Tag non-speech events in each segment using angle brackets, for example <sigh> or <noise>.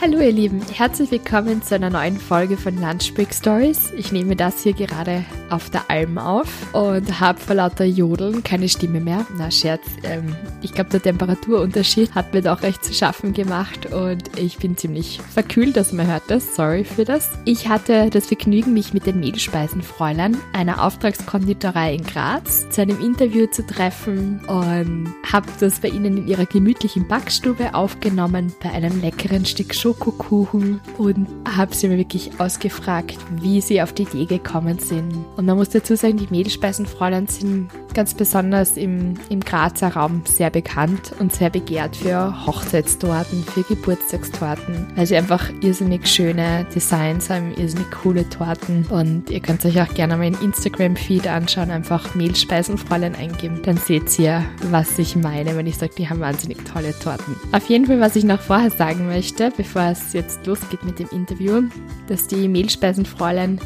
Hallo ihr Lieben, herzlich willkommen zu einer neuen Folge von Lunch Break Stories. Ich nehme das hier gerade auf der Alm auf und habe vor lauter Jodeln keine Stimme mehr. Na Scherz, ähm, ich glaube der Temperaturunterschied hat mir doch recht zu schaffen gemacht und ich bin ziemlich verkühlt, dass man hört das. Sorry für das. Ich hatte das Vergnügen, mich mit den Mehlspeisenfräulein, einer Auftragskonditorei in Graz, zu einem Interview zu treffen und habe das bei ihnen in ihrer gemütlichen Backstube aufgenommen bei einem leckeren Stück Schokolade Schokokuchen und habe sie mir wirklich ausgefragt, wie sie auf die Idee gekommen sind. Und man muss dazu sagen, die Mehlspeisenfräulein sind ganz besonders im, im Grazer Raum sehr bekannt und sehr begehrt für Hochzeitstorten, für Geburtstagstorten, weil sie einfach irrsinnig schöne Designs haben, irrsinnig coole Torten. Und ihr könnt euch auch gerne mal in Instagram-Feed anschauen, einfach Mehlspeisenfräulein eingeben, dann seht ihr, was ich meine, wenn ich sage, die haben wahnsinnig tolle Torten. Auf jeden Fall, was ich noch vorher sagen möchte, bevor es jetzt losgeht mit dem Interview, dass die Mehlspeisenfräulein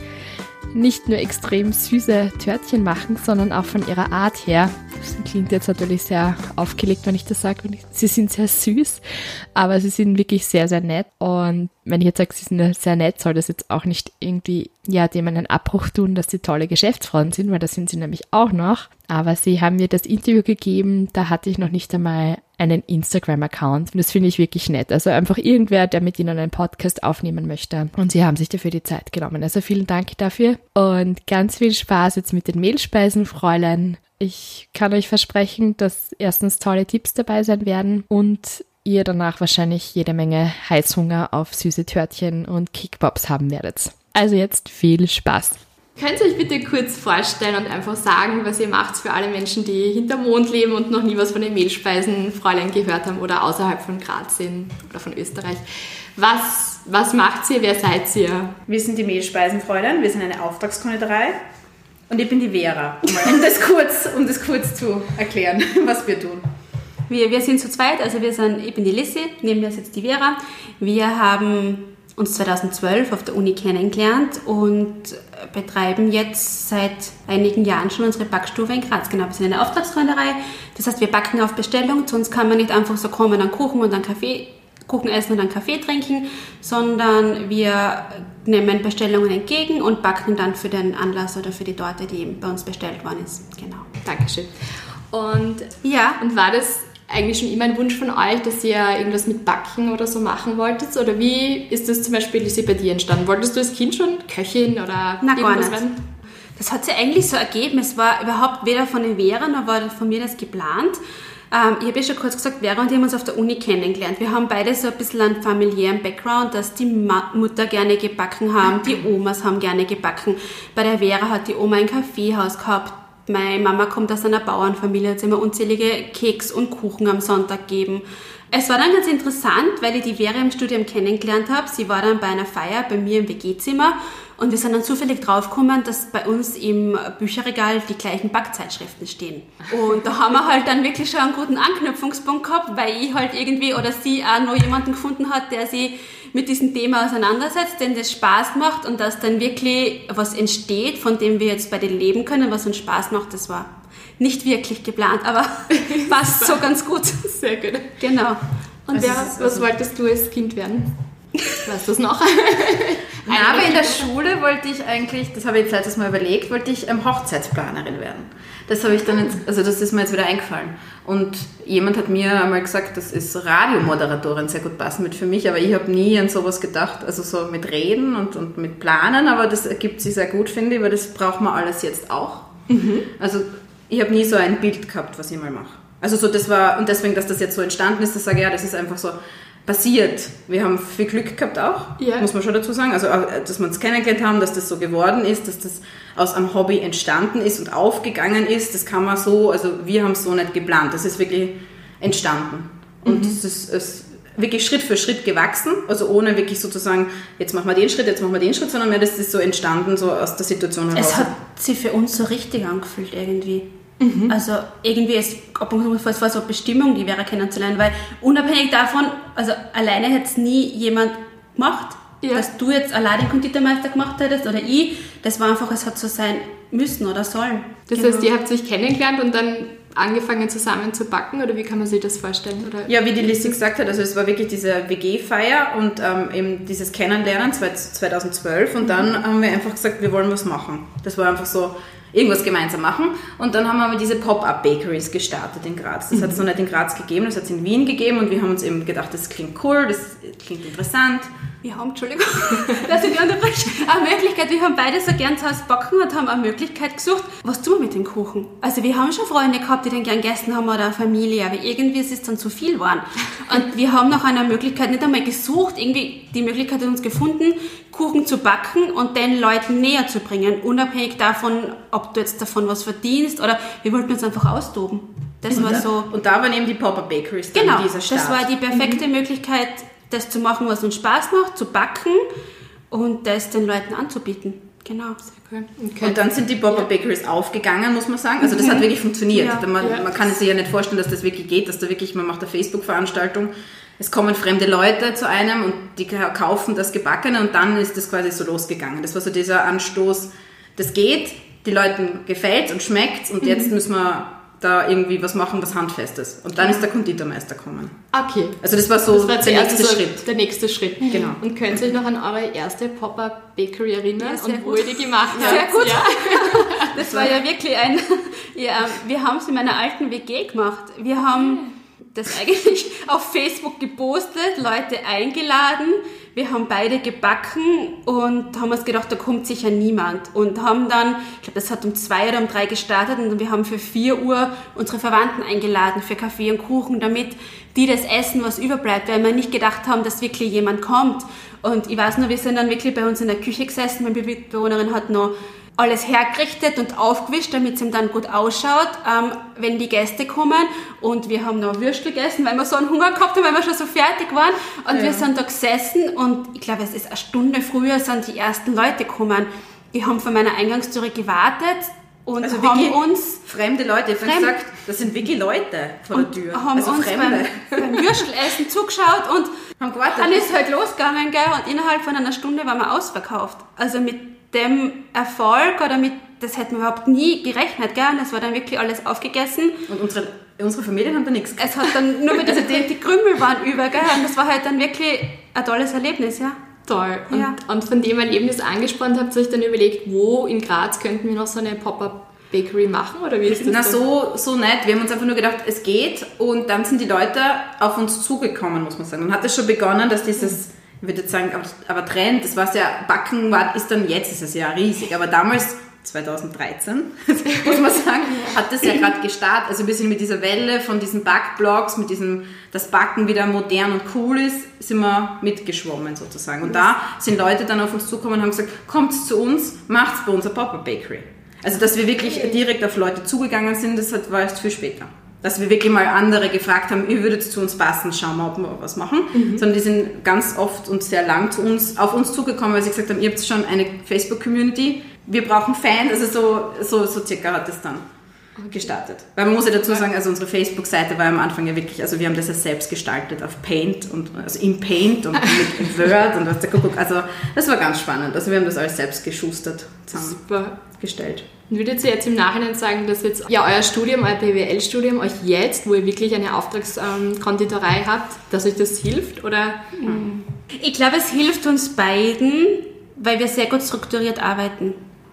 nicht nur extrem süße Törtchen machen, sondern auch von ihrer Art her. Das klingt jetzt natürlich sehr aufgelegt, wenn ich das sage. Sie sind sehr süß, aber sie sind wirklich sehr, sehr nett. Und wenn ich jetzt sage, sie sind sehr nett, soll das jetzt auch nicht irgendwie, ja, dem einen Abbruch tun, dass sie tolle Geschäftsfrauen sind, weil das sind sie nämlich auch noch. Aber sie haben mir das Interview gegeben, da hatte ich noch nicht einmal einen Instagram-Account. Und das finde ich wirklich nett. Also einfach irgendwer, der mit Ihnen einen Podcast aufnehmen möchte. Und Sie haben sich dafür die Zeit genommen. Also vielen Dank dafür. Und ganz viel Spaß jetzt mit den Mehlspeisen, Fräulein. Ich kann euch versprechen, dass erstens tolle Tipps dabei sein werden und ihr danach wahrscheinlich jede Menge Heißhunger auf süße Törtchen und Kickpops haben werdet. Also jetzt viel Spaß. Könnt ihr euch bitte kurz vorstellen und einfach sagen, was ihr macht für alle Menschen, die hinterm Mond leben und noch nie was von den Mehlspeisenfräulein gehört haben oder außerhalb von Graz sind oder von Österreich? Was, was macht ihr? Wer seid ihr? Wir sind die Mehlspeisenfräulein, wir sind eine Auftragskonditorei und ich bin die Vera, um das kurz, um das kurz zu erklären, <laughs> was wir tun. Wir, wir sind zu zweit, also wir sind, ich bin die Lissy, neben mir sitzt die Vera. Wir haben uns 2012 auf der Uni kennengelernt und betreiben jetzt seit einigen Jahren schon unsere Backstube in Graz. Genau, wir sind eine Auftragsfreunderei. Das heißt, wir backen auf Bestellung. Zu uns kann man nicht einfach so kommen, dann Kuchen und dann Kaffee, Kuchen essen und dann Kaffee trinken, sondern wir nehmen Bestellungen entgegen und backen dann für den Anlass oder für die Torte, die bei uns bestellt worden ist. Genau. Dankeschön. Und ja, und war das eigentlich schon immer ein Wunsch von euch, dass ihr irgendwas mit Backen oder so machen wolltet? Oder wie ist das zum Beispiel Lizzie, bei dir entstanden? Wolltest du als Kind schon Köchin oder Na, irgendwas werden? Das hat sich eigentlich so ergeben. Es war überhaupt weder von den Vera noch war von mir das geplant. Ähm, ich habe ja schon kurz gesagt, Vera und ich haben uns auf der Uni kennengelernt. Wir haben beide so ein bisschen einen familiären Background, dass die Mutter gerne gebacken haben, die <laughs> Omas haben gerne gebacken. Bei der Vera hat die Oma ein Kaffeehaus gehabt, meine Mama kommt aus einer Bauernfamilie, hat immer unzählige Keks und Kuchen am Sonntag gegeben. Es war dann ganz interessant, weil ich die Vera im Studium kennengelernt habe. Sie war dann bei einer Feier bei mir im WG-Zimmer und wir sind dann zufällig draufgekommen, dass bei uns im Bücherregal die gleichen Backzeitschriften stehen. Und da haben wir halt dann wirklich schon einen guten Anknüpfungspunkt gehabt, weil ich halt irgendwie oder sie auch noch jemanden gefunden hat, der sie mit diesem Thema auseinandersetzt, denn das Spaß macht und dass dann wirklich was entsteht, von dem wir jetzt bei beide leben können, was uns Spaß macht, das war nicht wirklich geplant, aber <laughs> passt so ganz gut. Sehr gut. Genau. Und also wer, was also wolltest du als Kind werden? Weißt du es noch? <laughs> Nein, aber in der Schule wollte ich eigentlich, das habe ich jetzt letztes Mal überlegt, wollte ich ähm, Hochzeitsplanerin werden. Das habe ich dann jetzt, also das ist mir jetzt wieder eingefallen. Und jemand hat mir einmal gesagt, das ist Radiomoderatorin sehr gut passend mit für mich, aber ich habe nie an sowas gedacht, also so mit Reden und, und mit Planen, aber das ergibt sich sehr gut, finde ich, weil das braucht man alles jetzt auch. Mhm. Also ich habe nie so ein Bild gehabt, was ich mal mache. Also so das war, und deswegen, dass das jetzt so entstanden ist, das sage ich, ja, das ist einfach so passiert. Wir haben viel Glück gehabt auch, Ja. muss man schon dazu sagen. Also, äh, dass wir uns kennengelernt haben, dass das so geworden ist, dass das aus einem Hobby entstanden ist und aufgegangen ist, das kann man so, also wir haben es so nicht geplant. Das ist wirklich entstanden. Und es ist, ist wirklich Schritt für Schritt gewachsen, also ohne wirklich sozusagen, jetzt machen wir den Schritt, jetzt machen wir den Schritt, sondern mehr, das ist so entstanden, so aus der Situation heraus. Es hat sich für uns so richtig angefühlt irgendwie. Mhm. Also irgendwie ist, ob es war so eine Bestimmung, die Vera kennenzulernen, weil unabhängig davon, also alleine hätte es nie jemand gemacht, Ja. dass du jetzt allein den Konditormeister gemacht hättest oder ich, das war einfach, es hat so sein müssen oder sollen. Das Genau. heißt, ihr habt euch kennengelernt und dann angefangen zusammen zu backen oder wie kann man sich das vorstellen? Oder Ja, wie die Lissy gesagt hat, also es war wirklich diese WG-Feier und ähm, eben dieses Kennenlernen 2012 und dann haben wir einfach gesagt, wir wollen was machen. Das war einfach so, irgendwas gemeinsam machen und dann haben wir diese Pop-Up-Bakeries gestartet in Graz. Das hat es noch nicht in Graz gegeben, das hat es in Wien gegeben und wir haben uns eben gedacht, das klingt cool, das klingt interessant. Wir haben, Entschuldigung, <laughs> dass ich dich unterbreche, eine Möglichkeit, wir haben beide so gern zu Hause backen und haben eine Möglichkeit gesucht, was tun wir mit dem Kuchen? Also wir haben schon Freunde gehabt, die den gern gegessen haben oder eine Familie, aber irgendwie ist es dann zu viel geworden. Und wir haben nach einer Möglichkeit nicht einmal gesucht, irgendwie die Möglichkeit hat uns gefunden, Kuchen zu backen und den Leuten näher zu bringen, unabhängig davon, ob du jetzt davon was verdienst oder wir wollten uns einfach austoben. Das war so... Und da waren eben die Pop-Up Bakeries Genau, dieser Start. das war die perfekte Möglichkeit, das zu machen, was uns Spaß macht, zu backen und das den Leuten anzubieten. Genau. Okay. Und Und dann sind die Pop-Up Bakeries aufgegangen, muss man sagen. Also das hat wirklich funktioniert. Ja. man, Ja. man kann sich ja nicht vorstellen, dass das wirklich geht, dass da wirklich, man macht eine Facebook-Veranstaltung, es kommen fremde Leute zu einem und die kaufen das Gebackene und dann ist das quasi so losgegangen. Das war so dieser Anstoß, das geht, die Leuten gefällt und schmeckt und jetzt müssen wir da irgendwie was machen, was handfestes. Und dann ist der Konditormeister gekommen. okay. Also das war so Das war der nächste so Schritt. Der nächste Schritt. Genau. Und könnt ihr euch noch an eure erste Pop-Up Bakery erinnern Ja, sehr und wo gut. ihr die gemacht habt? Sehr gut. Ja. <laughs> Das war ja <laughs> wirklich ein. Ja, wir haben es in meiner alten WG gemacht. Wir haben das eigentlich <laughs> auf Facebook gepostet, Leute eingeladen. Wir haben beide gebacken und haben uns gedacht, da kommt sicher niemand. Und haben dann, ich glaube, das hat um zwei oder um drei gestartet und wir haben für vier Uhr unsere Verwandten eingeladen für Kaffee und Kuchen, damit die das essen, was überbleibt, weil wir nicht gedacht haben, dass wirklich jemand kommt. Und ich weiß nur, wir sind dann wirklich bei uns in der Küche gesessen, meine Mitbewohnerin hat noch alles hergerichtet und aufgewischt, damit es ihm dann gut ausschaut, ähm, wenn die Gäste kommen. Und wir haben noch Würstel gegessen, weil wir so einen Hunger gehabt haben, weil wir schon so fertig waren. Und wir sind da gesessen und ich glaube, es ist eine Stunde früher sind die ersten Leute gekommen. Die haben vor meiner Eingangstüre gewartet und Also haben wirklich uns fremde Leute. Ich habe Fremd- gesagt, das sind wirklich Leute vor der Tür. haben also uns Fremde. beim, beim Würstelessen zugeschaut und <laughs> Haben gewartet. dann ist halt losgegangen, gell? Und innerhalb von einer Stunde waren wir ausverkauft. Also mit dem Erfolg oder mit, das hätten wir überhaupt nie gerechnet, gell? Und das war dann wirklich alles aufgegessen. Und unsere, unsere Familien haben da nichts Es hat dann nur mit dieser, <laughs> die, die Krümel waren über, gell? Und das war halt dann wirklich ein tolles Erlebnis, ja. Toll. Und, Ja. und von dem Erlebnis angespannt habt euch dann überlegt, wo in Graz könnten wir noch so eine Pop-Up Bakery machen oder wie ist das? Na, dann? so, so nicht. Wir haben uns einfach nur gedacht, es geht. Und dann sind die Leute auf uns zugekommen, muss man sagen. Dann hat es schon begonnen, dass dieses, ich würde jetzt sagen, aber, aber Trend, das war ja, Backen war, ist dann jetzt, ist es ja riesig. Aber damals, 2013, <laughs> muss man sagen, hat das ja gerade gestartet. Also ein bisschen mit dieser Welle von diesen Backblogs, mit diesem, das Backen wieder modern und cool ist, sind wir mitgeschwommen sozusagen. Und da sind Leute dann auf uns zugekommen und haben gesagt, kommt zu uns, macht's bei uns eine Pop-Up Bakery. Also, dass wir wirklich direkt auf Leute zugegangen sind, das war erst viel später. Dass wir wirklich mal andere gefragt haben, ihr würdet zu uns passen, schauen wir, ob wir was machen. Sondern die sind ganz oft und sehr lang zu uns, auf uns zugekommen, weil sie gesagt haben, ihr habt schon eine Facebook-Community, wir brauchen Fans, also so, so, so circa hat es dann gestartet. Weil man muss ja dazu sagen, also unsere Facebook-Seite war am Anfang ja wirklich, also wir haben das ja selbst gestaltet auf Paint und also in Paint und mit <laughs> Word und was der Kuckuck. Also das war ganz spannend. Also wir haben das alles selbst geschustert, Super. zusammengestellt. Würdet ihr jetzt im Nachhinein sagen, dass jetzt ja euer Studium, euer BWL-Studium euch jetzt, wo ihr wirklich eine Auftragskonditorei habt, dass euch das hilft? Oder Ich glaube, es hilft uns beiden, weil wir sehr gut strukturiert arbeiten.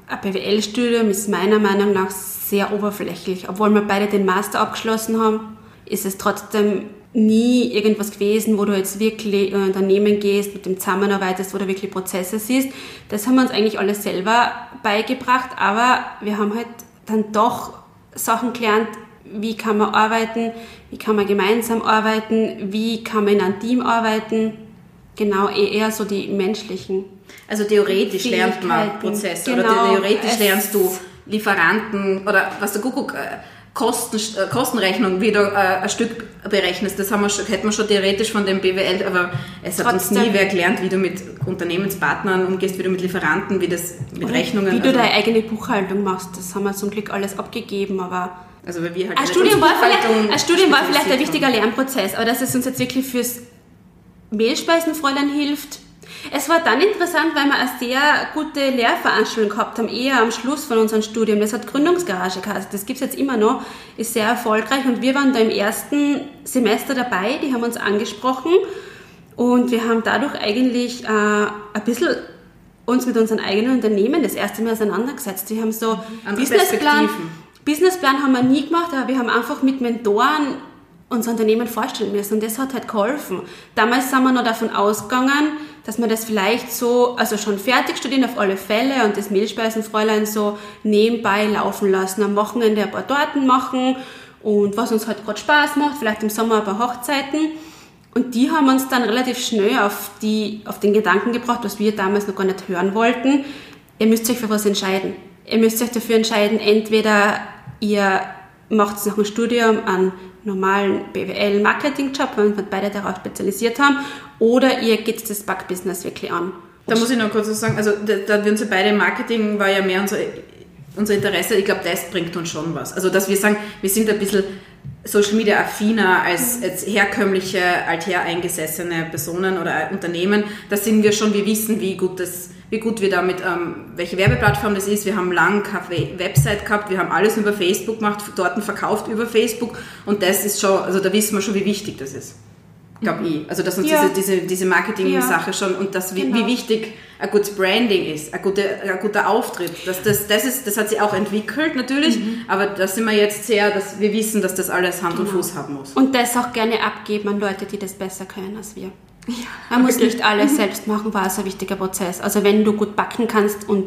Ein BWL-Studium ist meiner Meinung nach sehr oberflächlich. Obwohl wir beide den Master abgeschlossen haben, ist es trotzdem nie irgendwas gewesen, wo du jetzt wirklich in ein Unternehmen gehst, mit dem zusammenarbeitest, wo du wirklich Prozesse siehst. Das haben wir uns eigentlich alles selber beigebracht, aber wir haben halt dann doch Sachen gelernt, wie kann man arbeiten, wie kann man gemeinsam arbeiten, wie kann man in einem Team arbeiten. Genau, eh, eher so die menschlichen. Also theoretisch lernt man Prozesse genau, oder theoretisch lernst du Lieferanten oder was der Kuckuck, äh, Kosten, äh, Kostenrechnung, wie du äh, ein Stück berechnest. Das haben wir schon, hätten wir schon theoretisch von dem BWL, aber es hat Trotzdem. uns nie wer gelernt, wie du mit Unternehmenspartnern umgehst, wie du mit Lieferanten, wie das mit Rechnungen. Wie du also, deine eigene Buchhaltung machst, das haben wir zum Glück alles abgegeben, aber also weil wir halt ein Studium war vielleicht, ein Studium war vielleicht ein wichtiger Lernprozess, aber dass es uns jetzt wirklich fürs Mehlspeisenfräulein hilft. Es war dann interessant, weil wir eine sehr gute Lehrveranstaltung gehabt haben, eher am Schluss von unserem Studium. Das hat Gründungsgarage geheißen. Das gibt es jetzt immer noch, ist sehr erfolgreich und wir waren da im ersten Semester dabei, die haben uns angesprochen und wir haben dadurch eigentlich äh, ein bisschen uns mit unseren eigenen Unternehmen das erste Mal auseinandergesetzt. Die haben so Andere Businessplan, Businessplan haben wir nie gemacht, aber wir haben einfach mit Mentoren unser Unternehmen vorstellen müssen und das hat halt geholfen. Damals sind wir noch davon ausgegangen, dass wir das vielleicht so, also schon fertig studieren auf alle Fälle und das Mehlspeisenfräulein so nebenbei laufen lassen, am Wochenende ein paar Torten machen und was uns halt gerade Spaß macht, vielleicht im Sommer ein paar Hochzeiten. Und die haben uns dann relativ schnell auf, die, auf den Gedanken gebracht, was wir damals noch gar nicht hören wollten. Ihr müsst euch für was entscheiden. Ihr müsst euch dafür entscheiden, entweder ihr macht nach dem Studium einen normalen BWL-Marketing-Job, weil wir beide darauf spezialisiert haben, oder ihr geht das Backbusiness wirklich an. Da muss ich noch kurz was sagen, also da, da wir uns ja beide Marketing war ja mehr unser, unser Interesse, ich glaube, das bringt uns schon was. Also dass wir sagen, wir sind ein bisschen Social Media affiner als, als herkömmliche, althereingesessene Personen oder Unternehmen, da sind wir schon, wir wissen, wie gut das wie gut wir damit, ähm, welche Werbeplattform das ist. Wir haben lang keine Website gehabt, wir haben alles über Facebook gemacht, dort verkauft über Facebook und das ist schon, also da wissen wir schon, wie wichtig das ist. Glaube ich. Also, dass uns ja. diese, diese, diese Marketing-Sache ja. schon und das, wie, genau. wie wichtig ein gutes Branding ist, ein guter, ein guter Auftritt. Das, das, das, ist, das hat sich auch entwickelt natürlich, mhm. aber da sind wir jetzt sehr, dass wir wissen, dass das alles Hand genau. und Fuß haben muss. Und das auch gerne abgeben an Leute, die das besser können als wir. Ja, Man muss nicht alles selbst machen, war es ein wichtiger Prozess. Also wenn du gut backen kannst und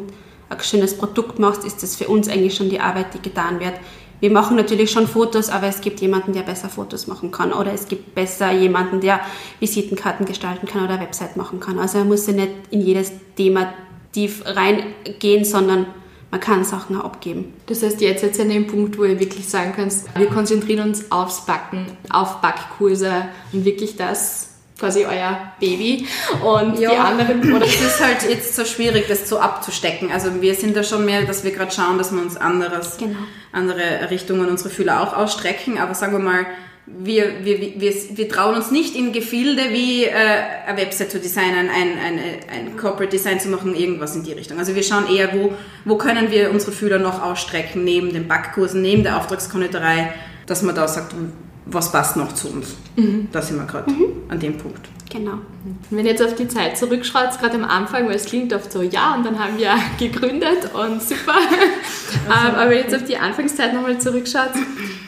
ein schönes Produkt machst, ist das für uns eigentlich schon die Arbeit, die getan wird. Wir machen natürlich schon Fotos, aber es gibt jemanden, der besser Fotos machen kann oder es gibt besser jemanden, der Visitenkarten gestalten kann oder Website machen kann. Also er muss ja nicht in jedes Thema tief reingehen, sondern man kann Sachen auch abgeben. Das heißt, jetzt seid ihr an dem Punkt, wo ihr wirklich sagen kannst, wir konzentrieren uns aufs Backen, auf Backkurse und wirklich das quasi euer Baby und ja. die anderen. <clears throat> Oder es ist halt jetzt so schwierig, das so abzustecken. Also wir sind da schon mehr, dass wir gerade schauen, dass wir uns anderes, genau. andere Richtungen unsere Fühler auch ausstrecken. Aber sagen wir mal, wir, wir, wir, wir trauen uns nicht in Gefilde wie äh, eine Website zu designen, ein, ein, ein Corporate Design zu machen, irgendwas in die Richtung. Also wir schauen eher, wo, wo können wir unsere Fühler noch ausstrecken, neben den Backkursen, neben der Auftragskonditorei, dass man da sagt, was passt noch zu uns. Mhm. Da sind wir gerade mhm. an dem Punkt. Genau. Wenn ihr jetzt auf die Zeit zurückschaut, gerade am Anfang, weil es klingt oft so, ja, und dann haben wir <laughs> gegründet und super. Also, <laughs> Aber jetzt auf die Anfangszeit nochmal zurückschaut,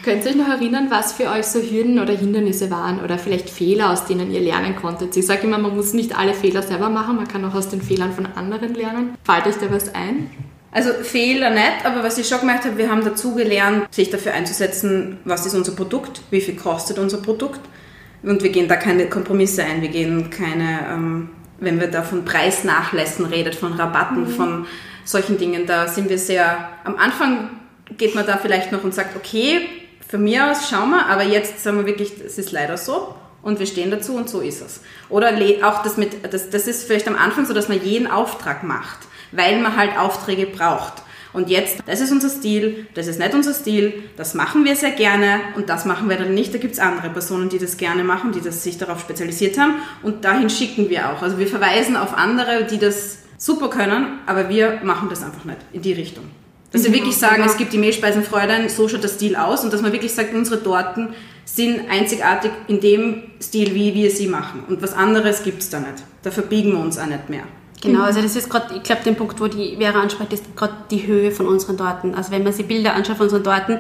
könnt ihr euch noch erinnern, was für euch so Hürden oder Hindernisse waren oder vielleicht Fehler, aus denen ihr lernen konntet? Ich sage immer, man muss nicht alle Fehler selber machen, man kann auch aus den Fehlern von anderen lernen. Fällt euch da was ein? Also Fehler nicht, aber was ich schon gemerkt habe, wir haben dazu gelernt, sich dafür einzusetzen, was ist unser Produkt, wie viel kostet unser Produkt. Und wir gehen da keine Kompromisse ein, wir gehen keine, ähm, wenn wir da von Preisnachlässen redet, von Rabatten, mhm. von solchen Dingen, da sind wir sehr, am Anfang geht man da vielleicht noch und sagt, okay, von mir aus schauen wir, aber jetzt sagen wir wirklich, es ist leider so und wir stehen dazu und so ist es. Oder auch das mit, das, das ist vielleicht am Anfang so, dass man jeden Auftrag macht weil man halt Aufträge braucht. Und jetzt, das ist unser Stil, das ist nicht unser Stil, das machen wir sehr gerne und das machen wir dann nicht. Da gibt es andere Personen, die das gerne machen, die das sich darauf spezialisiert haben und dahin schicken wir auch. Also wir verweisen auf andere, die das super können, aber wir machen das einfach nicht in die Richtung. Dass wir mhm. wirklich sagen, es gibt die Mehlspeisenfreuden, so schaut der Stil aus und dass man wirklich sagt, unsere Torten sind einzigartig in dem Stil, wie wir sie machen. Und was anderes gibt es da nicht. Da verbiegen wir uns auch nicht mehr. Genau, also das ist gerade, ich glaube, der Punkt, wo die Vera anspricht, ist gerade die Höhe von unseren Daten. Also wenn man sich Bilder anschaut von unseren Daten,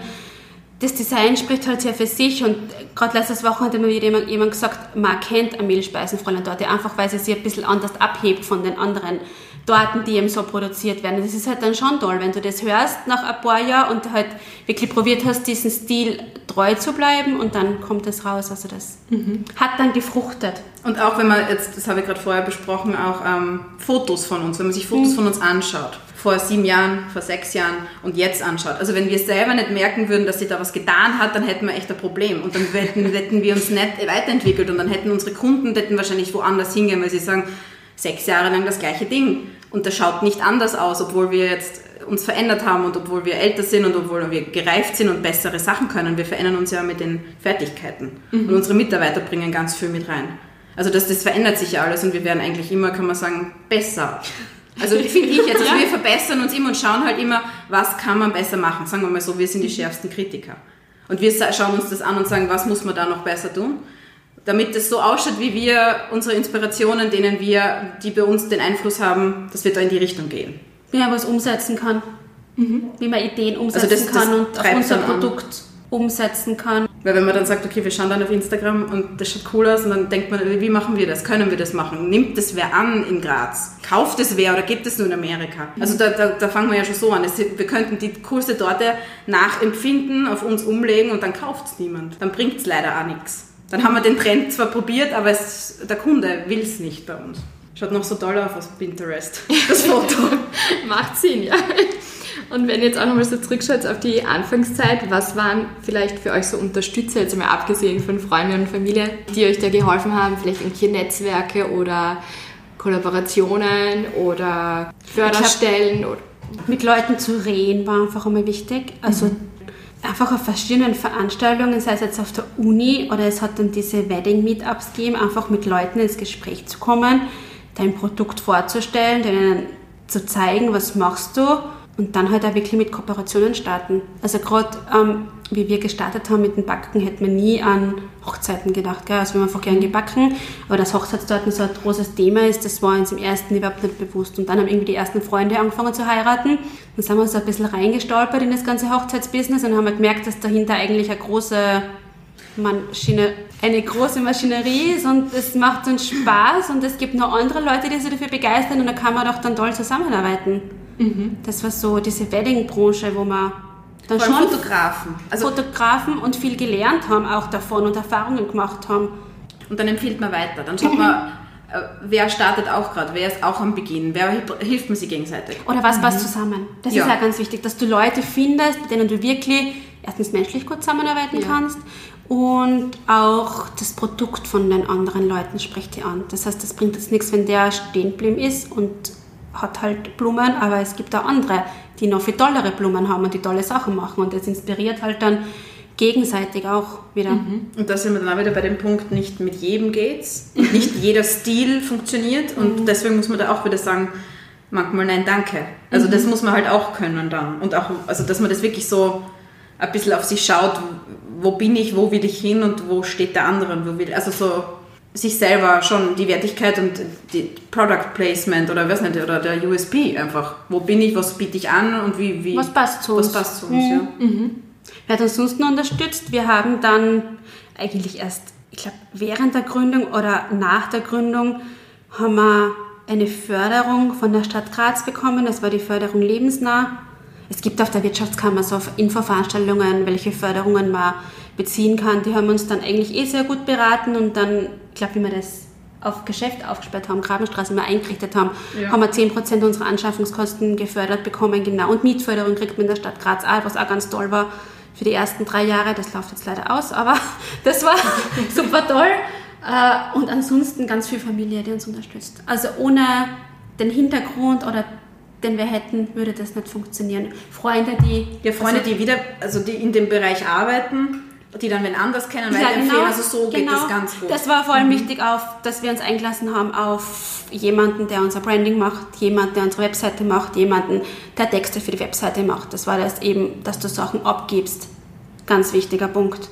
das Design spricht halt sehr für sich und gerade letztes Wochenende hat mir wieder jemand, jemand gesagt, man erkennt eine Mehlspeisenfräulein-Torte, einfach weil sie sich ein bisschen anders abhebt von den anderen Torten, die eben so produziert werden. Das ist halt dann schon toll, wenn du das hörst nach ein paar Jahren und halt wirklich probiert hast, diesen Stil treu zu bleiben und dann kommt das raus. Also das mhm. hat dann gefruchtet. Und auch wenn man jetzt, das habe ich gerade vorher besprochen, auch ähm, Fotos von uns, wenn man sich Fotos mhm. von uns anschaut, vor sieben Jahren, vor sechs Jahren und jetzt anschaut. Also wenn wir selber nicht merken würden, dass sie da was getan hat, dann hätten wir echt ein Problem. Und dann hätten, <laughs> hätten wir uns nicht weiterentwickelt und dann hätten unsere Kunden hätten wahrscheinlich woanders hingehen, weil sie sagen, sechs Jahre lang das gleiche Ding. Und das schaut nicht anders aus, obwohl wir jetzt uns verändert haben und obwohl wir älter sind und obwohl wir gereift sind und bessere Sachen können. Wir verändern uns ja mit den Fertigkeiten. Mhm. Und unsere Mitarbeiter bringen ganz viel mit rein. Also das, das verändert sich ja alles und wir werden eigentlich immer, kann man sagen, besser. Also finde ich jetzt, also <laughs> ja. wir verbessern uns immer und schauen halt immer, was kann man besser machen. Sagen wir mal so, wir sind die schärfsten Kritiker. Und wir schauen uns das an und sagen, was muss man da noch besser tun? Damit es so ausschaut, wie wir unsere Inspirationen, denen wir, die bei uns den Einfluss haben, dass wir da in die Richtung gehen. Wie man was umsetzen kann. Mhm. Wie man Ideen umsetzen also das, kann das und auf unser Produkt an. umsetzen kann. Weil wenn man dann sagt, okay, wir schauen dann auf Instagram und das schaut cool aus und dann denkt man, wie machen wir das? Können wir das machen? Nimmt das wer an in Graz? Kauft es wer oder gibt es nur in Amerika? Mhm. Also da, da, da, fangen wir ja schon so an. Es, wir könnten die coolste Torte nachempfinden, auf uns umlegen und dann kauft es niemand. Dann bringt es leider auch nichts. Dann haben wir den Trend zwar probiert, aber es, der Kunde will es nicht bei uns. Schaut noch so toll aus auf Pinterest, das Foto. <laughs> Macht Sinn, ja. Und wenn ihr jetzt auch nochmal so zurückschaut auf die Anfangszeit, was waren vielleicht für euch so Unterstützer, jetzt einmal abgesehen von Freunden und Familie, die euch da geholfen haben? Vielleicht irgendwelche Netzwerke oder Kollaborationen oder Förderstellen? Glaub, mit Leuten zu reden war einfach immer wichtig. Also mhm einfach auf verschiedenen Veranstaltungen, sei es jetzt auf der Uni oder es hat dann diese Wedding-Meetups gegeben, einfach mit Leuten ins Gespräch zu kommen, dein Produkt vorzustellen, denen zu zeigen, was machst du und dann halt auch wirklich mit Kooperationen starten. Also gerade ähm, wie wir gestartet haben mit dem Backen, hätte man nie an Hochzeiten gedacht. Gell? Also wir haben einfach gern gebacken, aber dass Hochzeitstorten so ein großes Thema ist, das war uns im ersten überhaupt nicht bewusst. Und dann haben irgendwie die ersten Freunde angefangen zu heiraten. Dann sind wir so ein bisschen reingestolpert in das ganze Hochzeitsbusiness und haben gemerkt, dass dahinter eigentlich eine große Maschine, eine große Maschinerie ist und es macht uns Spaß und es gibt noch andere Leute, die sich dafür begeistern und da kann man doch dann toll zusammenarbeiten. Mhm. Das war so diese Wedding-Branche, wo man dann schon Fotografen. Also Fotografen und viel gelernt haben auch davon und Erfahrungen gemacht haben. Und dann empfiehlt man weiter. Dann schaut man, äh, wer startet auch gerade, wer ist auch am Beginn, wer hilft man sich gegenseitig. Oder was passt mhm. zusammen. Das ja. ist ja ganz wichtig, dass du Leute findest, mit denen du wirklich erstens menschlich gut zusammenarbeiten ja. kannst und auch das Produkt von den anderen Leuten spricht dir an. Das heißt, das bringt jetzt nichts, wenn der stehen geblieben ist und hat halt Blumen, aber es gibt auch andere, die noch viel tollere Blumen haben und die tolle Sachen machen und das inspiriert halt dann gegenseitig auch wieder. Mhm. Und da sind wir dann auch wieder bei dem Punkt, nicht mit jedem geht's <laughs> nicht jeder Stil funktioniert und mhm. deswegen muss man da auch wieder sagen, manchmal nein, danke. Also mhm. das muss man halt auch können dann und auch, also dass man das wirklich so ein bisschen auf sich schaut, wo bin ich, wo will ich hin und wo steht der andere und wo will, also so sich selber schon die Wertigkeit und die Product Placement oder was nicht, oder der USP einfach. Wo bin ich, was biete ich an und wie, wie was passt zu uns. Was passt zu uns, mhm. ja. Mhm. Wer hat uns sonst noch unterstützt? Wir haben dann eigentlich erst, ich glaube, während der Gründung oder nach der Gründung haben wir eine Förderung von der Stadt Graz bekommen. Das war die Förderung lebensnah. Es gibt auf der Wirtschaftskammer so Infoveranstaltungen, welche Förderungen man beziehen kann. Die haben uns dann eigentlich eh sehr gut beraten und dann, ich glaube, wie wir das auf Geschäft aufgesperrt haben, Grabenstraße mal eingerichtet haben, ja. haben wir 10% unserer Anschaffungskosten gefördert bekommen, genau. Und Mietförderung kriegt man in der Stadt Graz auch, was auch ganz toll war für die ersten drei Jahre. Das läuft jetzt leider aus, aber <laughs> das war <laughs> super toll. Äh, und ansonsten ganz viel Familie, die uns unterstützt. Also ohne den Hintergrund oder den wir hätten, würde das nicht funktionieren. Freunde, die... Ja, Freunde, also, die wieder, also die in dem Bereich arbeiten, die dann wenn anders kennen, ja, weiterempfehlen. Genau, also so genau. geht das ganz gut. Das war vor allem mhm. wichtig, auf, dass wir uns eingelassen haben auf jemanden, der unser Branding macht, jemanden, der unsere Webseite macht, jemanden, der Texte für die Webseite macht. Das war das eben, dass du Sachen abgibst. Ganz wichtiger Punkt.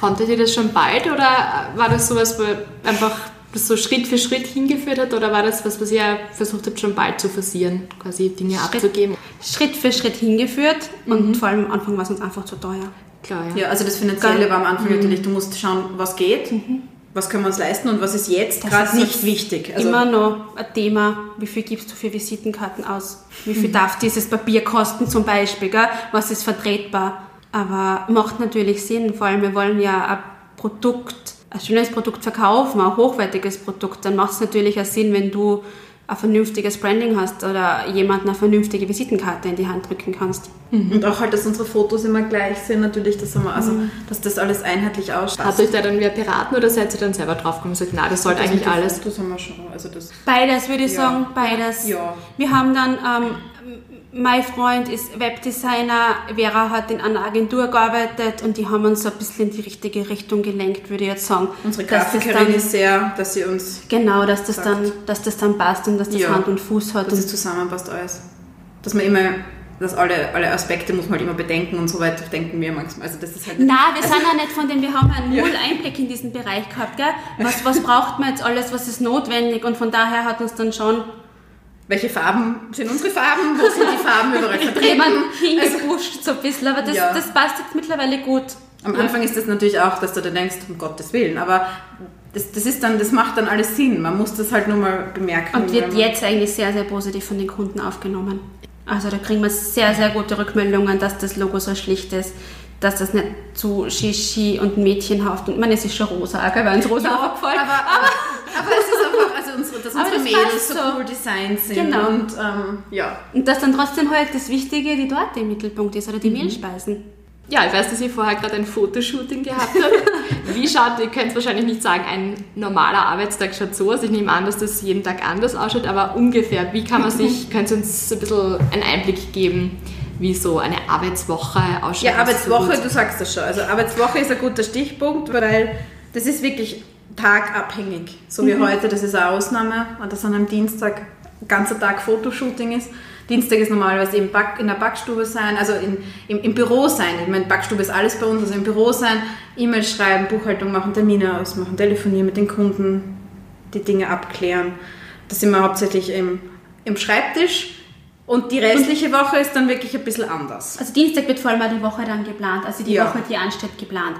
Konntet ihr das schon bald oder war das sowas, wo einfach das so Schritt für Schritt hingeführt hat oder war das was, was ihr versucht habt, schon bald zu forcieren, quasi Dinge Schritt, abzugeben? Schritt für Schritt hingeführt mhm. und vor allem am Anfang war es uns einfach zu teuer. Klar, ja. ja, also das Finanzielle war am Anfang mhm. natürlich, du musst schauen, was geht. Mhm. was können wir uns leisten und was ist jetzt gerade nicht wichtig. Also immer noch ein Thema, wie viel gibst du für Visitenkarten aus? Wie viel mhm. darf dieses Papier kosten zum Beispiel? Gell? Was ist vertretbar? Aber macht natürlich Sinn, vor allem wir wollen ja ein Produkt, ein schönes Produkt verkaufen, ein hochwertiges Produkt. Dann macht es natürlich auch Sinn, wenn du ein vernünftiges Branding hast oder jemanden eine vernünftige Visitenkarte in die Hand drücken kannst. Mhm. Und auch halt, dass unsere Fotos immer gleich sind, natürlich, dass, wir, also, mhm. dass das alles einheitlich ausschaut. Hat euch da dann wer beraten oder seid ihr dann selber draufgekommen und sagt, na, das sollte eigentlich alles? Fotos haben wir schon. Also das beides würde ich ja. sagen, beides. Ja. Wir haben dann ähm, mein Freund ist Webdesigner, Vera hat in einer Agentur gearbeitet und die haben uns so ein bisschen in die richtige Richtung gelenkt, würde ich jetzt sagen. Unsere Grafikerin ist sehr, dass sie uns. Genau, dass das, dann, dass das dann passt und dass das ja, Hand und Fuß hat. Dass es zusammenpasst alles. Dass man immer dass alle, alle Aspekte muss man halt immer bedenken und so weiter, denken wir manchmal. Also das ist halt Nein, wir also sind ja nicht von dem, wir haben einen <laughs> null Einblick in diesen Bereich gehabt, gell? Was, was braucht man jetzt alles, was ist notwendig und von daher hat uns dann schon welche Farben sind unsere Farben, wo sind die Farben überall <laughs> vertreten. hingepusht also, so ein bisschen, aber das, ja. das passt jetzt mittlerweile gut. Am Anfang ist das natürlich auch, dass du dann denkst, um Gottes Willen, aber das, das, ist dann, das macht dann alles Sinn. Man muss das halt nur mal bemerken. Und wird jetzt eigentlich sehr, sehr positiv von den Kunden aufgenommen. Also da kriegen wir sehr, sehr gute Rückmeldungen, dass das Logo so schlicht ist, dass das nicht zu Shishi und mädchenhaft und man ist schon rosa, gell, weil uns rosa ja, aufgefallen. Aber, aber, dass aber unsere das Mädels so cool designt sind. Genau. Und, ähm, ja. und dass dann trotzdem halt das Wichtige die Torte im Mittelpunkt ist oder die mhm. Mehlspeisen. Ja, ich weiß, dass ihr vorher gerade ein Fotoshooting gehabt habt. <laughs> Wie schaut, ihr könnt es wahrscheinlich nicht sagen, ein normaler Arbeitstag schaut so aus. Ich nehme an, dass das jeden Tag anders ausschaut, aber ungefähr, wie kann man <laughs> sich, könnt ihr uns ein bisschen einen Einblick geben, wie so eine Arbeitswoche ausschaut? Ja, Arbeitswoche, du sagst das schon. Also Arbeitswoche ist ein guter Stichpunkt, weil das ist wirklich tagabhängig. So wie mhm. heute, das ist eine Ausnahme, dass an einem Dienstag ganzer Tag Fotoshooting ist. Dienstag ist normalerweise im Back, in der Backstube sein, also in, im, im Büro sein. Ich meine, Backstube ist alles bei uns, also im Büro sein, E-Mails schreiben, Buchhaltung machen, Termine ausmachen, telefonieren mit den Kunden, die Dinge abklären. Das sind wir hauptsächlich im, im Schreibtisch. Und die restliche Woche ist dann wirklich ein bisschen anders. Also Dienstag wird vor allem die Woche dann geplant, also die ja. Woche, die ansteht, geplant.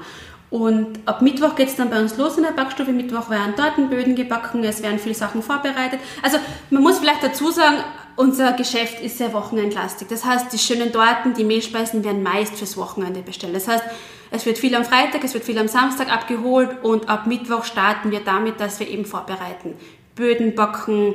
Und ab Mittwoch geht es dann bei uns los in der Backstube. Mittwoch werden Tortenböden gebacken, es werden viele Sachen vorbereitet. Also man muss vielleicht dazu sagen, unser Geschäft ist sehr wochenendlastig. Das heißt, die schönen Torten, die Mehlspeisen werden meist fürs Wochenende bestellt. Das heißt, es wird viel am Freitag, es wird viel am Samstag abgeholt und ab Mittwoch starten wir damit, dass wir eben vorbereiten. Böden backen,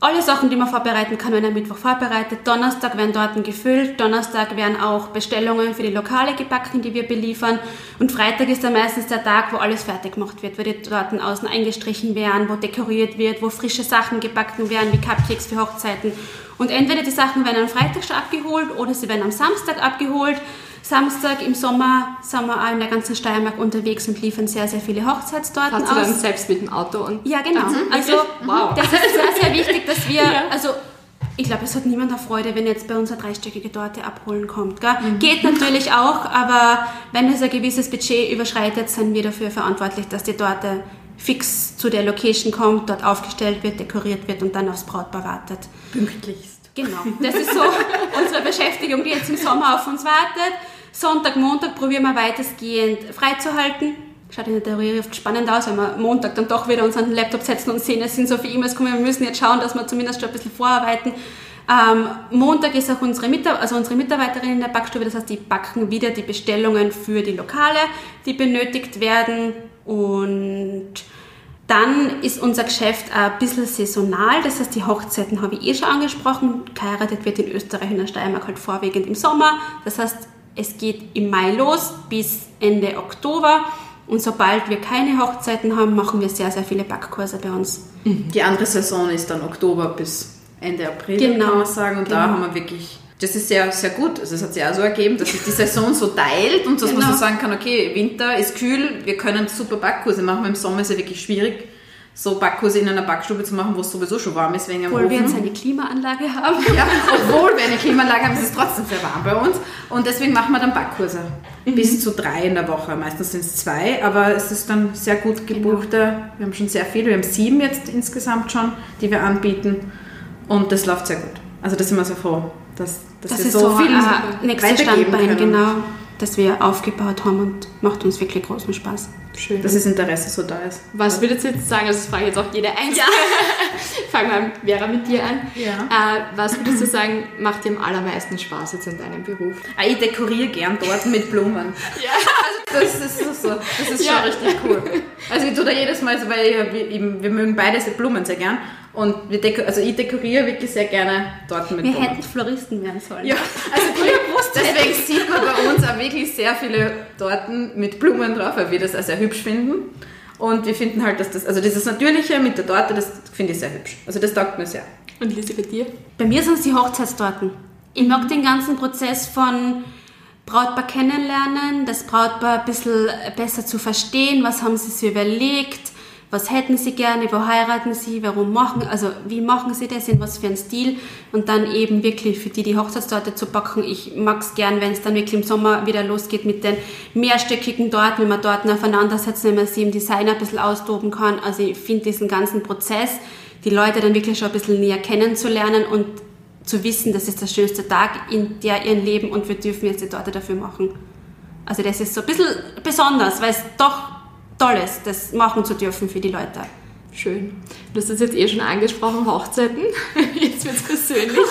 alle Sachen, die man vorbereiten kann, werden am Mittwoch vorbereitet. Donnerstag werden Torten gefüllt. Donnerstag werden auch Bestellungen für die Lokale gebacken, die wir beliefern. Und Freitag ist dann meistens der Tag, wo alles fertig gemacht wird, wo die Torten außen eingestrichen werden, wo dekoriert wird, wo frische Sachen gebacken werden, wie Cupcakes für Hochzeiten. Und entweder die Sachen werden am Freitag schon abgeholt oder sie werden am Samstag abgeholt. Samstag im Sommer sind wir auch in der ganzen Steiermark unterwegs und liefern sehr, sehr viele Hochzeitstorten aus. Fahrt dann selbst mit dem Auto? Und ja, genau. Mhm, also wow. das ist sehr, sehr wichtig, dass wir, <laughs> ja. also ich glaube, es hat niemand eine Freude, wenn jetzt bei uns eine dreistöckige Torte abholen kommt. Gell? Mhm. Geht natürlich auch, aber wenn es ein gewisses Budget überschreitet, sind wir dafür verantwortlich, dass die Torte fix zu der Location kommt, dort aufgestellt wird, dekoriert wird und dann aufs Brautpaar wartet. Pünktlichst. Genau, das ist so <laughs> unsere Beschäftigung, die jetzt im Sommer auf uns wartet. Sonntag, Montag probieren wir weitestgehend freizuhalten. Schaut in der Theorie oft spannend aus, wenn wir Montag dann doch wieder uns an den Laptop setzen und sehen, es sind so viele E-Mails gekommen, wir müssen jetzt schauen, dass wir zumindest schon ein bisschen vorarbeiten. Ähm, Montag ist auch unsere, Mitar also unsere Mitarbeiterin in der Backstube, das heißt, die backen wieder die Bestellungen für die Lokale, die benötigt werden und dann ist unser Geschäft ein bisschen saisonal, das heißt, die Hochzeiten habe ich eh schon angesprochen. Geheiratet wird in Österreich und in der Steiermark halt vorwiegend im Sommer. Das heißt, es geht im Mai los bis Ende Oktober. Und sobald wir keine Hochzeiten haben, machen wir sehr, sehr viele Backkurse bei uns. Die andere Saison ist dann Oktober bis Ende April, genau. kann man sagen. Und genau. da haben wir wirklich, das ist sehr, sehr gut. Also es hat sich auch so ergeben, dass sich die Saison so teilt und dass genau. man so sagen kann, okay, Winter ist kühl, wir können super Backkurse machen, im Sommer ist es ja wirklich schwierig so Backkurse in einer Backstube zu machen, wo es sowieso schon warm ist wegen Obwohl wir jetzt eine Klimaanlage haben. <laughs> Ja, obwohl wir eine Klimaanlage haben, ist es trotzdem sehr warm bei uns. Und deswegen machen wir dann Backkurse. Mhm. Bis zu drei in der Woche. Meistens sind es zwei, aber es ist dann sehr gut genau. gebuchte. Genau. Wir haben schon sehr viele. Wir haben sieben jetzt insgesamt schon, die wir anbieten. Und das läuft sehr gut. Also da sind wir so froh, dass, dass das wir ist so, viel äh, weitergeben Standbein, können. Genau das wir aufgebaut haben und macht uns wirklich großen Spaß. Schön. Dass das Interesse so da ist. Was würdet ihr jetzt sagen, also das frage ich jetzt auch jede Einzelne. Ja. <laughs> Fangen wir Vera mit dir an. Ja. Äh, was würdest du sagen, macht dir am allermeisten Spaß jetzt in deinem Beruf? Ah, ich dekoriere gern dort mit Blumen. <laughs> Ja. Also das ist so, das ist ja. schon richtig cool. Also ich tue da jedes Mal so, weil wir, wir mögen beide Blumen sehr gern. Und wir also ich dekoriere wirklich sehr gerne dort mit Wir Blumen. hätten Floristen werden sollen. Ja, also <laughs> deswegen sieht man bei uns auch wirklich sehr viele Torten mit Blumen drauf, weil wir das auch sehr hübsch finden. Und wir finden halt, dass das, also dieses Natürliche mit der Torte, das finde ich sehr hübsch. Also das taugt mir sehr. Und Lise, bei dir? Bei mir sind es die Hochzeitstorten. Ich mag den ganzen Prozess von Brautpaar kennenlernen, das Brautpaar ein bisschen besser zu verstehen, was haben sie sich überlegt, was hätten sie gerne, wo heiraten sie, warum machen, also wie machen sie das, in was für ein Stil und dann eben wirklich für die die Hochzeitstorte zu backen. Ich mag es gern, wenn es dann wirklich im Sommer wieder losgeht mit den mehrstöckigen Torten, wenn man Torten aufeinandersetzen, wenn man sie im Design ein bisschen austoben kann. Also ich finde diesen ganzen Prozess, die Leute dann wirklich schon ein bisschen näher kennenzulernen und zu wissen, das ist der schönste Tag in der ihren Leben und wir dürfen jetzt die Torte dafür machen. Also das ist so ein bisschen besonders, weil es doch Tolles, das machen zu dürfen für die Leute. Schön. Du hast das jetzt eh schon angesprochen, Hochzeiten. <laughs> Jetzt wird es persönlich.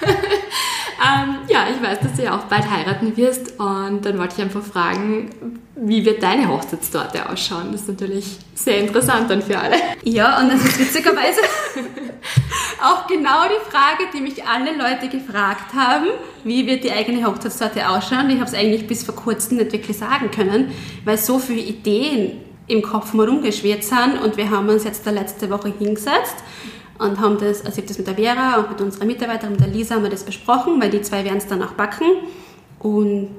<laughs> ähm, ja, ich weiß, dass du ja auch bald heiraten wirst und dann wollte ich einfach fragen, wie wird deine Hochzeitstorte ausschauen? Das ist natürlich sehr interessant dann für alle. Ja, und das ist witzigerweise <laughs> auch genau die Frage, die mich alle Leute gefragt haben, wie wird die eigene Hochzeitstorte ausschauen? Ich habe es eigentlich bis vor kurzem nicht wirklich sagen können, weil so viele Ideen im Kopf mal rumgeschwirrt sind und wir haben uns jetzt da letzte Woche hingesetzt und haben das, also ich habe das mit der Vera und mit unserer Mitarbeiterin, mit der Lisa, haben wir das besprochen, weil die zwei werden es dann auch backen und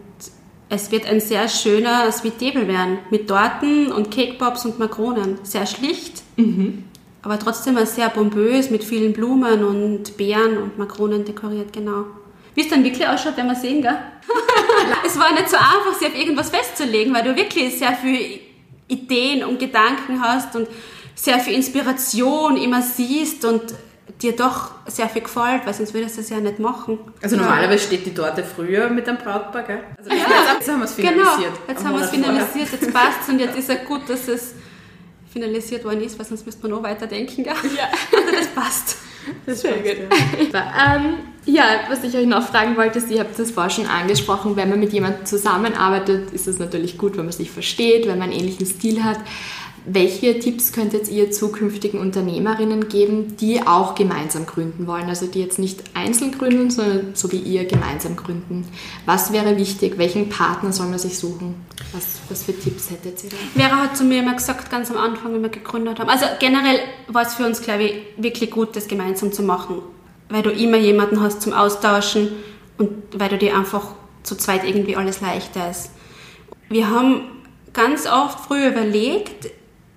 es wird ein sehr schöner Sweet Table werden mit Torten und Cake Pops und Makronen. Sehr schlicht, mhm. aber trotzdem sehr pompös mit vielen Blumen und Beeren und Makronen dekoriert, genau. Wie es dann wirklich ausschaut, werden wir sehen, gell? <laughs> es war nicht so einfach, sich auf irgendwas festzulegen, weil du wirklich sehr viel Ideen und Gedanken hast und sehr viel Inspiration immer siehst und dir doch sehr viel gefällt, weil sonst würdest du das ja nicht machen. Also normalerweise steht die Torte früher mit dem Brautpaar, gell? Also ja. jetzt, haben wir es genau. finalisiert. Genau, jetzt haben wir es finalisiert, jetzt <laughs> passt es und jetzt ist es gut, dass es finalisiert worden ist, weil sonst müsste man noch weiterdenken, gell? Ja. Also das passt. Das Sehr gut. Ja. <laughs> Ähm, ja, was ich euch noch fragen wollte, ist, ihr habt das vorher schon angesprochen, wenn man mit jemandem zusammenarbeitet, ist es natürlich gut, wenn man sich versteht, wenn man einen ähnlichen Stil hat. Welche Tipps könntet ihr zukünftigen Unternehmerinnen geben, die auch gemeinsam gründen wollen? Also die jetzt nicht einzeln gründen, sondern so wie ihr gemeinsam gründen. Was wäre wichtig? Welchen Partner soll man sich suchen? Was, was für Tipps hättet ihr da? Vera hat zu mir immer gesagt, ganz am Anfang, wenn wir gegründet haben. Also generell war es für uns, glaube ich, wirklich gut, das gemeinsam zu machen. Weil du immer jemanden hast zum Austauschen und weil du dir einfach zu zweit irgendwie alles leichter ist. Wir haben ganz oft früher überlegt,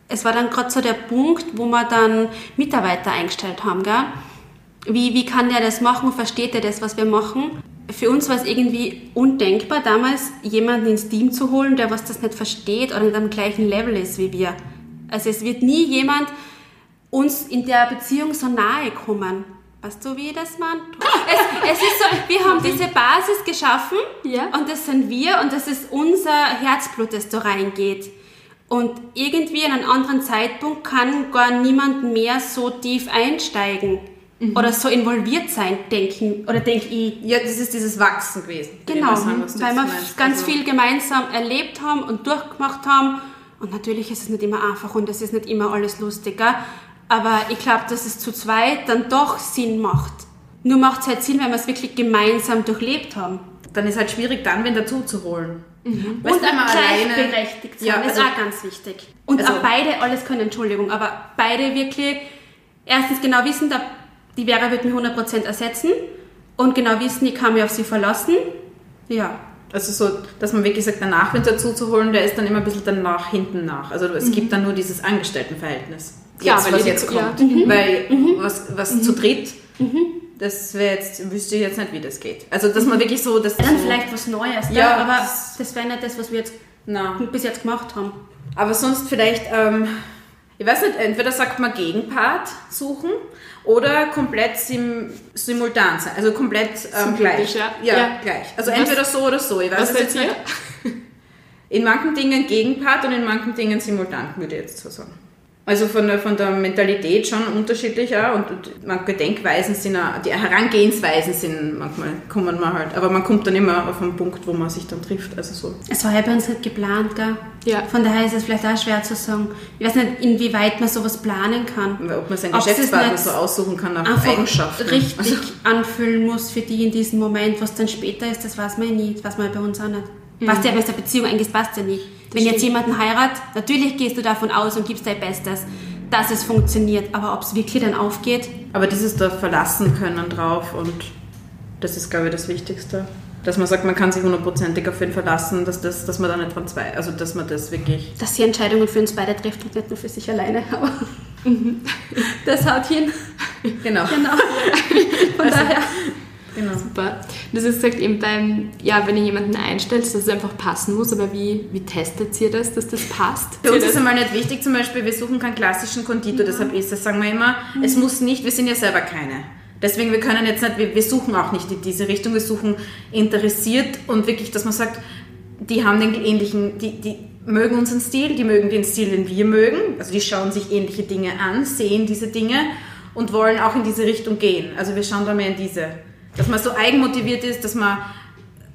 es war dann gerade so der Punkt, wo wir dann Mitarbeiter eingestellt haben. Gell? Wie, wie kann der das machen? Versteht er das, was wir machen? Für uns war es irgendwie undenkbar, damals jemanden ins Team zu holen, der was das nicht versteht oder nicht am gleichen Level ist wie wir. Also es wird nie jemand uns in der Beziehung so nahe kommen. Weißt du, wie das man? Es, es ist so, wir haben diese Basis geschaffen ja. und das sind wir und das ist unser Herzblut, das da reingeht. Und irgendwie an einem anderen Zeitpunkt kann gar niemand mehr so tief einsteigen mhm. oder so involviert sein, denken oder denke ich. Ja, das ist dieses Wachsen gewesen. Genau, sagen, weil wir ganz also viel gemeinsam erlebt haben und durchgemacht haben. Und natürlich ist es nicht immer einfach und es ist nicht immer alles lustiger. Aber ich glaube, dass es zu zweit dann doch Sinn macht. Nur macht es halt Sinn, wenn wir es wirklich gemeinsam durchlebt haben. Dann ist es halt schwierig, dann wen dazu zu holen. Mhm. Und gleichberechtigt sein, ja, also, ist auch ganz wichtig. Und also, auch beide alles können, Entschuldigung, aber beide wirklich erstens genau wissen, die Vera wird mich 100% ersetzen und genau wissen, ich kann mich auf sie verlassen. Ja. Also so, dass man wirklich sagt, danach wenn dazu zu holen, der ist dann immer ein bisschen danach hinten nach. Also es mhm. gibt dann nur dieses Angestelltenverhältnis. Ja, jetzt, was jetzt kommt. Ja. Mhm. Weil mhm. was, was zu dritt mhm das wäre jetzt, wüsste ich jetzt nicht, wie das geht. Also, dass man wirklich so. Dass dann so, vielleicht was Neues, ja, aber das, das wäre nicht das, was wir jetzt na. bis jetzt gemacht haben. Aber sonst vielleicht, ähm, Ich weiß nicht, entweder sagt man Gegenpart suchen oder komplett sim simultan sein. Also komplett ähm, gleich. Ja. Ja, Ja. gleich. Also Was- entweder so oder so. Ich weiß Was es jetzt nicht. In manchen Dingen Gegenpart und in manchen Dingen simultan, würde ich jetzt so sagen. Also von der, von der Mentalität schon unterschiedlich auch und, und manche Denkweisen sind auch, die Herangehensweisen sind manchmal, kommen man halt, aber man kommt dann immer auf einen Punkt, wo man sich dann trifft, also so. Es war ja bei uns nicht geplant, gell? Ja. Von daher ist es vielleicht auch schwer zu sagen. Ich weiß nicht, inwieweit man sowas planen kann. Ob man seinen Geschäftspartner so aussuchen kann nach Eigenschaften. richtig Also, anfühlen muss für die in diesem Moment. Was dann später ist, das weiß man ja nie. Das weiß man ja bei uns auch nicht. Was ja bei der Beziehung eigentlich passt ja nie. Wenn jetzt stimmt. jemanden heiratet, natürlich gehst du davon aus und gibst dein Bestes, dass es funktioniert. Aber ob es wirklich dann aufgeht, aber dieses da verlassen können drauf und das ist, glaube ich, das Wichtigste. Dass man sagt, man kann sich hundertprozentig auf ihn verlassen, dass, das, dass man da nicht dran zwei, also dass man das wirklich dass sie Entscheidungen für uns beide trifft und nicht nur für sich alleine. Aber <laughs> das haut hin. Genau. Genau. <laughs> Von daher. Genau. Super. Du hast gesagt, eben beim, ja, wenn ihr jemanden einstellt, dass es einfach passen muss, aber wie, wie testet ihr das, dass das passt? Für uns ist das- einmal nicht wichtig, zum Beispiel, wir suchen keinen klassischen Konditor, deshalb ist das, sagen wir immer, es muss nicht, wir sind ja selber keine. Deswegen, wir können jetzt nicht, wir, wir suchen auch nicht in diese Richtung, wir suchen interessiert und wirklich, dass man sagt, die haben den ähnlichen, die, die mögen unseren Stil, die mögen den Stil, den wir mögen, also die schauen sich ähnliche Dinge an, sehen diese Dinge und wollen auch in diese Richtung gehen. Also wir schauen da mehr in diese, dass man so eigenmotiviert ist, dass man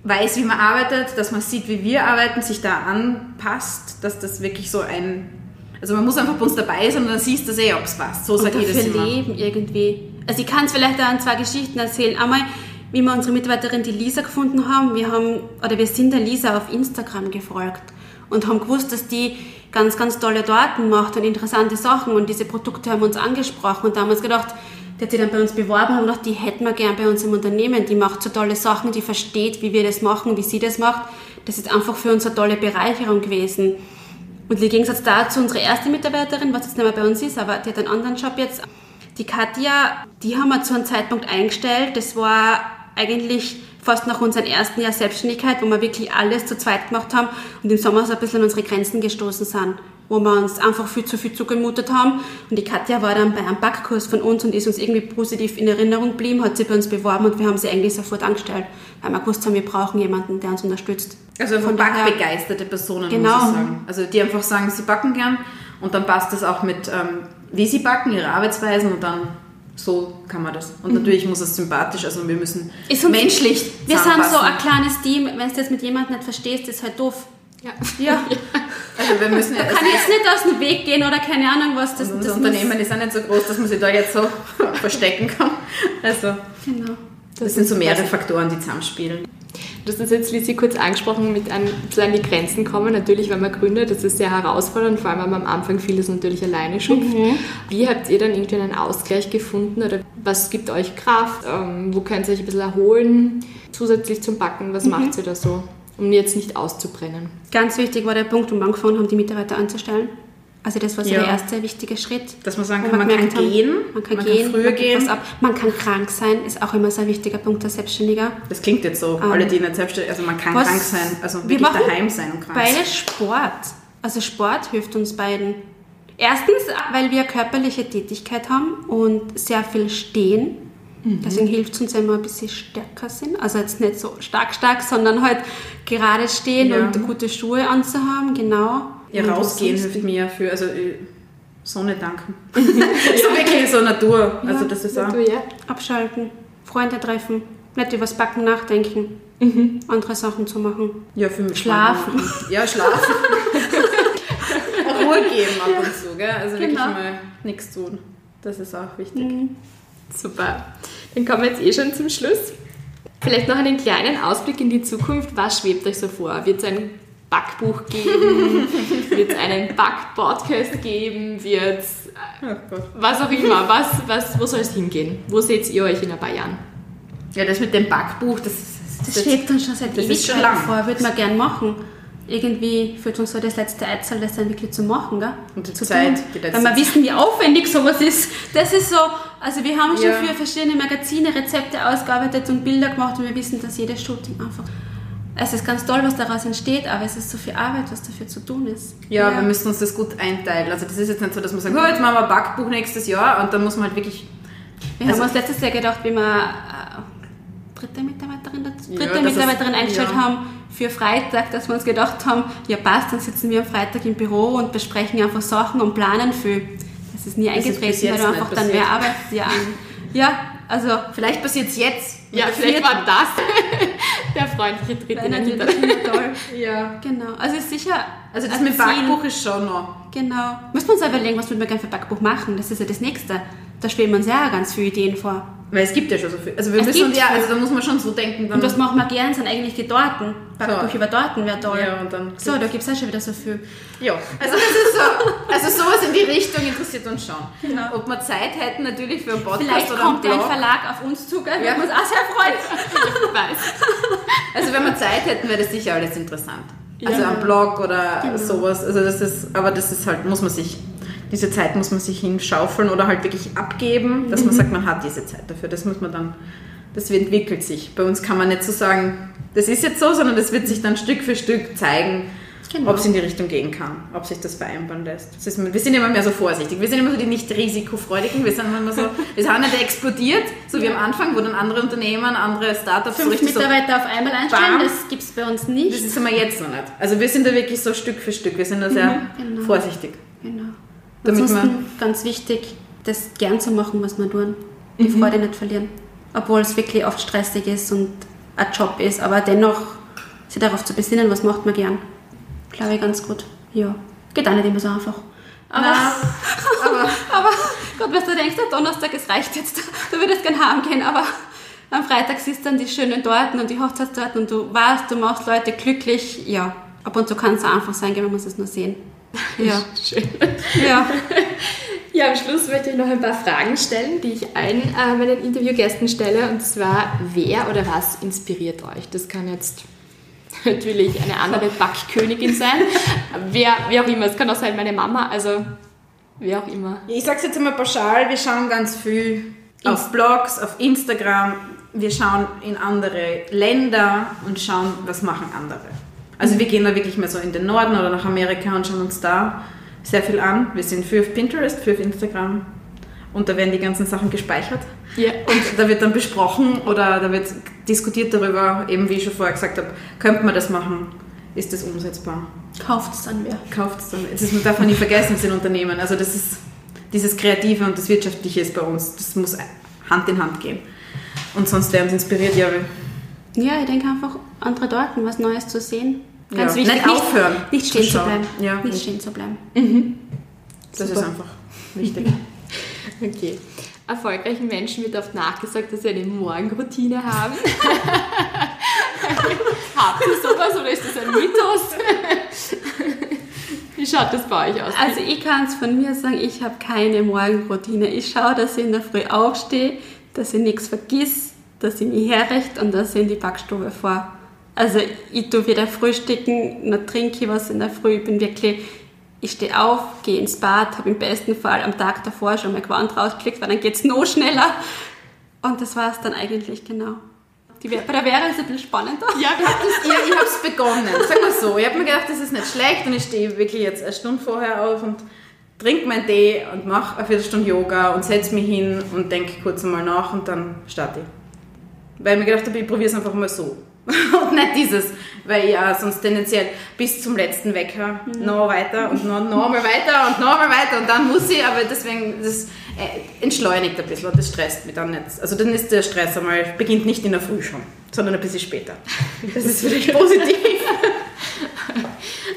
weiß, wie man arbeitet, dass man sieht, wie wir arbeiten, sich da anpasst, dass das wirklich so ein, also man muss einfach bei uns dabei sein und dann siehst du eh, ob es passt. So dafür immer. leben irgendwie. Also ich kann es vielleicht an zwei Geschichten erzählen. Einmal, wie wir unsere Mitarbeiterin, die Lisa, gefunden haben. Wir haben, oder wir sind der Lisa auf Instagram gefolgt und haben gewusst, dass die ganz, ganz tolle Daten macht und interessante Sachen und diese Produkte haben uns angesprochen und da haben wir uns gedacht, die hat sich dann bei uns beworben und gedacht, die hätten wir gern bei uns im Unternehmen. Die macht so tolle Sachen, die versteht, wie wir das machen, wie sie das macht. Das ist einfach für uns eine tolle Bereicherung gewesen. Und im Gegensatz dazu unsere erste Mitarbeiterin, was jetzt nicht mehr bei uns ist, aber die hat einen anderen Job jetzt, die Katja, die haben wir zu einem Zeitpunkt eingestellt. Das war eigentlich fast nach unserem ersten Jahr Selbstständigkeit, wo wir wirklich alles zu zweit gemacht haben und im Sommer so ein bisschen an unsere Grenzen gestoßen sind, wo wir uns einfach viel zu viel zugemutet haben. Und die Katja war dann bei einem Backkurs von uns und ist uns irgendwie positiv in Erinnerung geblieben, hat sich bei uns beworben und wir haben sie eigentlich sofort angestellt, weil wir gewusst haben, wir brauchen jemanden, der uns unterstützt. Also von backbegeisterte Personen, Genau. muss ich sagen. Also die einfach sagen, sie backen gern und dann passt das auch mit, ähm, wie sie backen, ihre Arbeitsweisen und dann so kann man das. Und natürlich muss es sympathisch, also wir müssen Mhm. Ist uns- menschlich Wir sind so ein kleines Team, wenn du das mit jemandem nicht verstehst, ist halt doof. Ja. Ja, <laughs> also wir müssen ja, Kann jetzt nicht aus dem Weg gehen oder keine Ahnung was. Das, das Unternehmen ist auch nicht so groß, dass man sich da jetzt so <laughs> verstecken kann. Also genau. das sind so mehrere Faktoren, die zusammenspielen. Du hast das jetzt, Lisi, kurz angesprochen, mit an, zu an die Grenzen kommen. Natürlich, wenn man gründet, das ist sehr herausfordernd, vor allem, wenn man am Anfang vieles natürlich alleine schupft. Wie habt ihr dann irgendwie einen Ausgleich gefunden oder was gibt euch Kraft? Ähm, wo könnt ihr euch ein bisschen erholen? Zusätzlich zum Backen, was macht ihr da so, um jetzt nicht auszubrennen? Ganz wichtig war der Punkt, wo wir angefangen haben, die Mitarbeiter anzustellen. Also das war so Ja. der erste wichtige Schritt. Dass man sagen kann, man gemerkt kann haben, gehen, man kann man kann gehen, früher man gehen. ab. Man kann krank sein, ist auch immer so ein wichtiger Punkt als Selbstständiger. Das klingt jetzt so, Ähm, alle, die nicht selbstständig, also man kann krank sein, also wir wirklich machen daheim sein und krank sein. Beide Sport. Also Sport hilft uns beiden. Erstens, weil wir körperliche Tätigkeit haben und sehr viel stehen. Mhm. Deswegen hilft es uns, wenn wir ein bisschen stärker sind. Also jetzt nicht so stark, stark, sondern halt gerade stehen Ja. und gute Schuhe anzuhaben, genau. Ja, Und rausgehen hilft mir für, also äh, Sonne danken. <laughs> so wirklich so Natur. Also das ist auch. Du, ja? Abschalten, Freunde treffen, nicht übers Backen nachdenken, andere Sachen zu machen. Ja, für mich. Schlafen. Ja, schlafen. <laughs> Ruhe geben ab und zu, gell? Also wirklich Genau. mal nichts tun. Das ist auch wichtig. Super. Dann kommen wir jetzt eh schon zum Schluss. Vielleicht noch einen kleinen Ausblick in die Zukunft. Was schwebt euch so vor? Wird es ein Backbuch geben? <laughs> Wird es einen Back-Podcast geben? Wird es Oh was auch immer? Was, was, wo soll es hingehen? Wo seht ihr euch in ein paar Jahren? Ja, das mit dem Backbuch, das, das, Das schwebt uns schon seit das ist schon Ewigkeiten lang. vor, würde man gern machen. Irgendwie fühlt uns so das letzte Eizel, das dann wirklich zu machen, gell? Und die zu Zeit, tun. die letzte Wenn wir wissen, wie aufwendig sowas ist. Das ist so, also wir haben schon Ja. für verschiedene Magazine Rezepte ausgearbeitet und Bilder gemacht und wir wissen, dass jedes Shooting einfach es ist ganz toll, was daraus entsteht, aber es ist so viel Arbeit, was dafür zu tun ist. Ja, wir müssen uns das gut einteilen. Also das ist jetzt nicht so, dass wir sagen, oh, jetzt machen wir ein Backbuch nächstes Jahr und dann muss man halt wirklich... Wir Also- haben uns letztes Jahr gedacht, wie wir äh, dritte Mitarbeiterin, dazu, Ja, dritte ist- Mitarbeiterin eingestellt ja. haben für Freitag, dass wir uns gedacht haben, ja passt, dann sitzen wir am Freitag im Büro und besprechen einfach Sachen und planen viel. Das ist nie ist bis eingetreten, weil jetzt du einfach dann mehr Arbeit ja, an. Ja, also Vielleicht passiert es jetzt. Ja, vielleicht war das <laughs> der freundliche Tritt in den toll. Ja. Genau. Also ist sicher. Also das mit Ziel. Backbuch ist schon noch... Genau. Müssen wir uns überlegen, was würden wir gerne für Backbuch machen? Das ist ja das Nächste. Da schweben uns ja auch ganz viele Ideen vor. Weil es gibt ja schon so viel. Also wir Es müssen ja, also da muss man schon so denken. Und was machen wir gern, sind eigentlich die Torten. Backbuch So. über Torten wäre toll. Ja, und dann- so, da gibt es auch schon wieder so viel. Ja, also das ist so, also sowas in die Richtung interessiert uns schon. Genau. Ob wir Zeit hätten natürlich für einen Podcast Vielleicht oder kommt ja einen ein Blog. Verlag auf uns zu, gell? Wir würden uns auch sehr freuen. <laughs> Also wenn wir Zeit hätten, wäre das sicher alles interessant. Also Ja. ein Blog oder Genau. sowas. Also das ist, aber das ist halt, muss man sich, diese Zeit muss man sich hinschaufeln oder halt wirklich abgeben, dass Mhm. man sagt, man hat diese Zeit dafür. Das muss man dann, das entwickelt sich. Bei uns kann man nicht so sagen, das ist jetzt so, sondern das wird sich dann Stück für Stück zeigen, Genau. ob es in die Richtung gehen kann, ob sich das vereinbaren lässt. Das ist, wir sind immer mehr so vorsichtig. Wir sind immer so die nicht risikofreudigen. Wir sind immer so, wir sind nicht explodiert, so wie am Anfang, wo dann andere Unternehmen, andere Startups so Fünf richtig so Mitarbeiter auf einmal einstellen, Bam. das gibt es bei uns das nicht. ist wir jetzt noch nicht. Also wir sind da wirklich so Stück für Stück. Wir sind da sehr genau. vorsichtig. Ansonsten ganz wichtig, das gern zu machen, was wir tun. Die Freude nicht verlieren. Obwohl es wirklich oft stressig ist und ein Job ist, aber dennoch sich darauf zu besinnen, was macht man gern. Glaube ich ganz gut. Ja. Geht auch nicht immer so einfach. Aber, <laughs> aber aber Gott, was du denkst, der Donnerstag, es reicht jetzt. Du würdest gern heim gehen, aber am Freitag siehst du dann die schönen Torten und die Hochzeitstorten und du weißt, du machst Leute glücklich. Ja. Ab und zu kann es einfach sein, man muss es nur sehen. Ja. Schön. Ja. <laughs> Ja, am Schluss möchte ich noch ein paar Fragen stellen, die ich allen äh, meinen Interviewgästen stelle. Und zwar, wer oder was inspiriert euch? Das kann jetzt <laughs> natürlich eine andere Backkönigin sein. wer, wer auch immer. Es kann auch sein meine Mama. Also, wer auch immer. ich sag's jetzt immer pauschal, wir schauen ganz viel auf Blogs, auf Instagram. Wir schauen in andere Länder und schauen, was machen andere. Also wir gehen da wirklich mehr so in den Norden oder nach Amerika und schauen uns da sehr viel an. Wir sind für auf Pinterest, für auf Instagram und da werden die ganzen Sachen gespeichert. Ja. Und da wird dann besprochen oder da wird diskutiert darüber, eben wie ich schon vorher gesagt habe, könnte man das machen? Ist das umsetzbar? Kauft es dann wer. Kauft es dann. Das ist- darf man nie vergessen, es sind Unternehmen. Also das ist dieses Kreative und das Wirtschaftliche ist bei uns. Das muss Hand in Hand gehen. Und sonst werden sie inspiriert, ja. Ja, ich denke einfach, andere Dorten, was Neues zu sehen. Ganz Ja, wichtig. nicht aufhören Nicht zu stehen zu schauen. bleiben. Ja, nicht nicht. stehen zu bleiben. Das Super. ist einfach wichtig. <laughs> Okay. Erfolgreichen Menschen wird oft nachgesagt, dass sie eine Morgenroutine haben. <laughs> Habt ihr sowas oder ist das ein Mythos? Wie schaut das bei euch aus? Also ich kann es von mir sagen, ich habe keine Morgenroutine. Ich schaue, dass ich in der Früh aufstehe, dass ich nichts vergiss, dass ich mich herrichte und dass ich in die Backstube fahre. Also ich tue wieder frühstücken, dann trinke ich was in der Früh. Ich bin wirklich, ich stehe auf, gehe ins Bad, habe im besten Fall am Tag davor schon mein Gewand rausgeklickt, weil dann geht es noch schneller. Und das war es dann eigentlich genau. Die, bei der Vera ist es ein bisschen spannender. ja, ja, ich habe es begonnen. Sag mal so. Ich habe mir gedacht, das ist nicht schlecht und ich stehe wirklich jetzt eine Stunde vorher auf und trinke meinen Tee und mache eine Viertelstunde Yoga und setze mich hin und denke kurz einmal nach und dann starte ich. Weil ich mir gedacht habe, ich probiere es einfach mal so. <laughs> und nicht dieses, weil ich ja sonst tendenziell bis zum letzten Wecker noch weiter und noch, noch mal weiter und noch mal weiter und dann muss ich, aber deswegen, das äh, entschleunigt ein bisschen und das stresst mich dann nicht. Also dann ist der Stress einmal, beginnt nicht in der Früh schon, sondern ein bisschen später. Das ist vielleicht <laughs> positiv.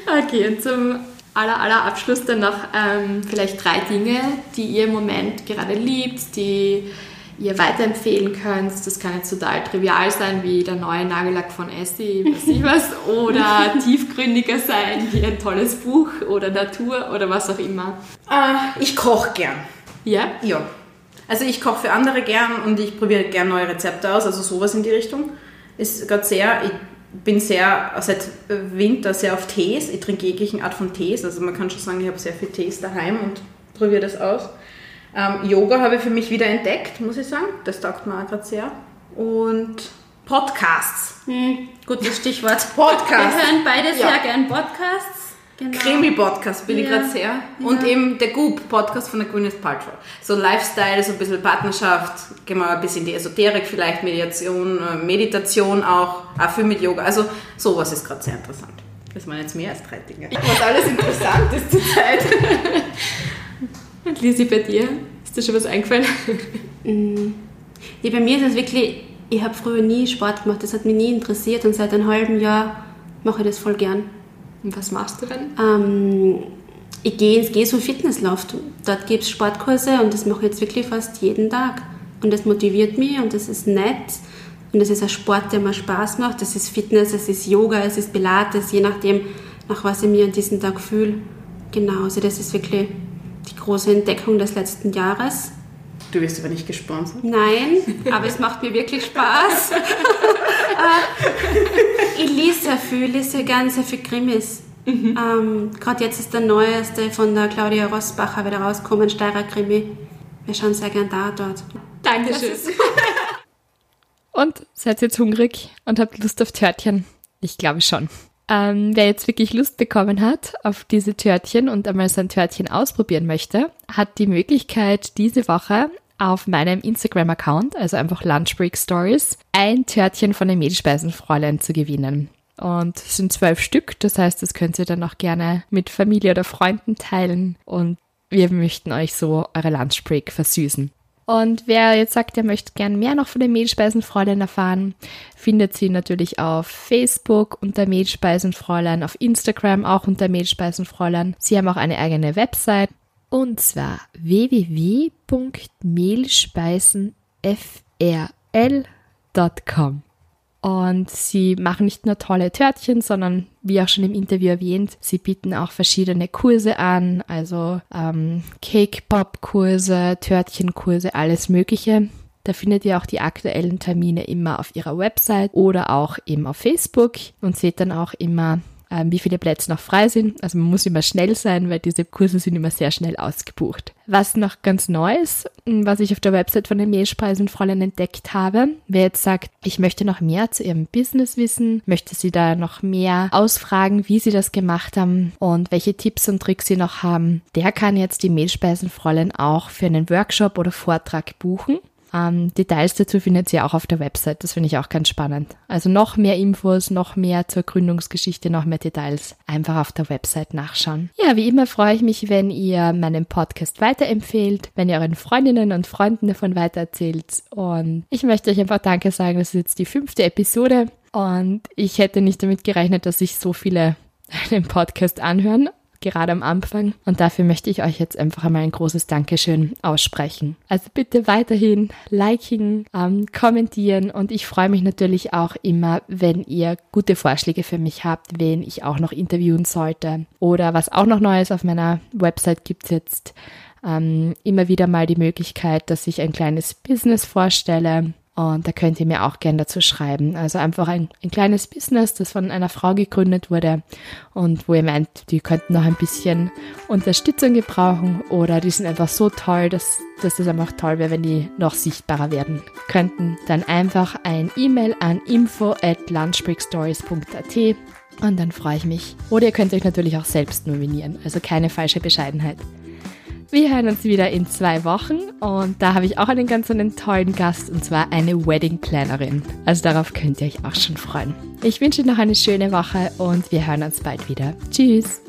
Okay, und zum aller, aller Abschluss dann noch ähm, vielleicht drei Dinge, die ihr im Moment gerade liebt, die ihr weiterempfehlen könnt. Das kann jetzt total trivial sein, wie der neue Nagellack von Essie, weiß ich <laughs> was, oder tiefgründiger sein, wie ein tolles Buch oder Natur oder was auch immer. Äh, ich koche gern. Ja? Ja. Also ich koche für andere gern und ich probiere gern neue Rezepte aus, also sowas in die Richtung. Ist gerade sehr, ich bin sehr, seit Winter sehr auf Tees. Ich trinke jeglichen Art von Tees. Also man kann schon sagen, ich habe sehr viel Tees daheim und probiere das aus. Ähm, Yoga habe ich für mich wieder entdeckt, muss ich sagen. Das taugt mir auch gerade sehr. Und Podcasts. Hm, gutes Stichwort. <laughs> Podcast. Wir hören beide Ja. sehr gern Podcasts. Genau. Krimi-Podcast bin ich Ja. gerade sehr. Und Ja. eben der Goop-Podcast von der Gwyneth Paltrow. So Lifestyle, so ein bisschen Partnerschaft, gehen wir ein bisschen in die Esoterik, vielleicht Mediation, äh, Meditation auch, auch viel mit Yoga. Also sowas ist gerade sehr interessant. Das waren jetzt mehr als drei Dinge. Was alles interessant ist zurzeit. <laughs> Und Lisi, bei dir? Ist dir schon was eingefallen? Ja, bei mir ist es wirklich, ich habe früher nie Sport gemacht, das hat mich nie interessiert und seit einem halben Jahr mache ich das voll gern. Und was machst du dann? Ähm, ich gehe ins gehe so Fitnessloft. Dort gibt es Sportkurse und das mache ich jetzt wirklich fast jeden Tag. Und das motiviert mich und das ist nett. Und das ist ein Sport, der mir Spaß macht. Das ist Fitness, es ist Yoga, es ist Pilates, je nachdem, nach was ich mir an diesem Tag fühle. Genau, also das ist wirklich die große Entdeckung des letzten Jahres. Du wirst aber nicht gesponsert. Nein, aber es macht mir wirklich Spaß. <laughs> Äh, ich lese sehr viel, lese sehr gerne sehr viel Krimis. Ähm, Gerade jetzt ist der neueste von der Claudia Rossbacher wieder rausgekommen, Steirer Krimi. Wir schauen sehr gern da dort. Dankeschön. <laughs> Und seid ihr jetzt hungrig und habt Lust auf Törtchen? Ich glaube schon. Ähm, wer jetzt wirklich Lust bekommen hat auf diese Törtchen und einmal sein Törtchen ausprobieren möchte, hat die Möglichkeit, diese Woche auf meinem Instagram-Account, also einfach Lunchbreak Stories, ein Törtchen von den Mehlspeisenfräulein zu gewinnen. Und es sind zwölf Stück, das heißt, das könnt ihr dann auch gerne mit Familie oder Freunden teilen und wir möchten euch so eure Lunchbreak versüßen. Und wer jetzt sagt, er möchte gern mehr noch von den Mehlspeisenfräulein erfahren, findet sie natürlich auf Facebook unter Mehlspeisenfräulein, auf Instagram auch unter Mehlspeisenfräulein. Sie haben auch eine eigene Website und zwar www.mehlspeisenfrl.com. Und sie machen nicht nur tolle Törtchen, sondern wie auch schon im Interview erwähnt, sie bieten auch verschiedene Kurse an, also ähm, Cake-Pop-Kurse, Törtchenkurse, alles Mögliche. Da findet ihr auch die aktuellen Termine immer auf ihrer Website oder auch eben auf Facebook und seht dann auch immer, ähm, wie viele Plätze noch frei sind. Also man muss immer schnell sein, weil diese Kurse sind immer sehr schnell ausgebucht. Was noch ganz neu ist, m, was ich auf der Website von den Mehlspeisenfräulein entdeckt habe, wer jetzt sagt, ich möchte noch mehr zu ihrem Business wissen, möchte sie da noch mehr ausfragen, wie sie das gemacht haben und welche Tipps und Tricks sie noch haben, der kann jetzt die Mehlspeisenfräulein auch für einen Workshop oder Vortrag buchen. Ähm, Details dazu findet ihr auch auf der Website. Das finde ich auch ganz spannend. Also noch mehr Infos, noch mehr zur Gründungsgeschichte, noch mehr Details. Einfach auf der Website nachschauen. Ja, wie immer freue ich mich, wenn ihr meinen Podcast weiterempfehlt, wenn ihr euren Freundinnen und Freunden davon weitererzählt. Und ich möchte euch einfach Danke sagen. Das ist jetzt die fünfte Episode. Und ich hätte nicht damit gerechnet, dass sich so viele <laughs> den Podcast anhören gerade am Anfang. Und dafür möchte ich euch jetzt einfach einmal ein großes Dankeschön aussprechen. Also bitte weiterhin liken, ähm, kommentieren und ich freue mich natürlich auch immer, wenn ihr gute Vorschläge für mich habt, wen ich auch noch interviewen sollte. Oder was auch noch Neues auf meiner Website gibt es jetzt ähm, immer wieder mal die Möglichkeit, dass ich ein kleines Business vorstelle. Und da könnt ihr mir auch gerne dazu schreiben. Also einfach ein, ein kleines Business, das von einer Frau gegründet wurde und wo ihr meint, die könnten noch ein bisschen Unterstützung gebrauchen oder die sind einfach so toll, dass, dass das einfach toll wäre, wenn die noch sichtbarer werden könnten. Dann einfach ein E-Mail an info at lunchbreakstories.at und dann freue ich mich. Oder ihr könnt euch natürlich auch selbst nominieren, also keine falsche Bescheidenheit. Wir hören uns wieder in zwei Wochen und da habe ich auch einen ganz einen tollen Gast und zwar eine Wedding Plannerin. Also darauf könnt ihr euch auch schon freuen. Ich wünsche noch eine schöne Woche und wir hören uns bald wieder. Tschüss!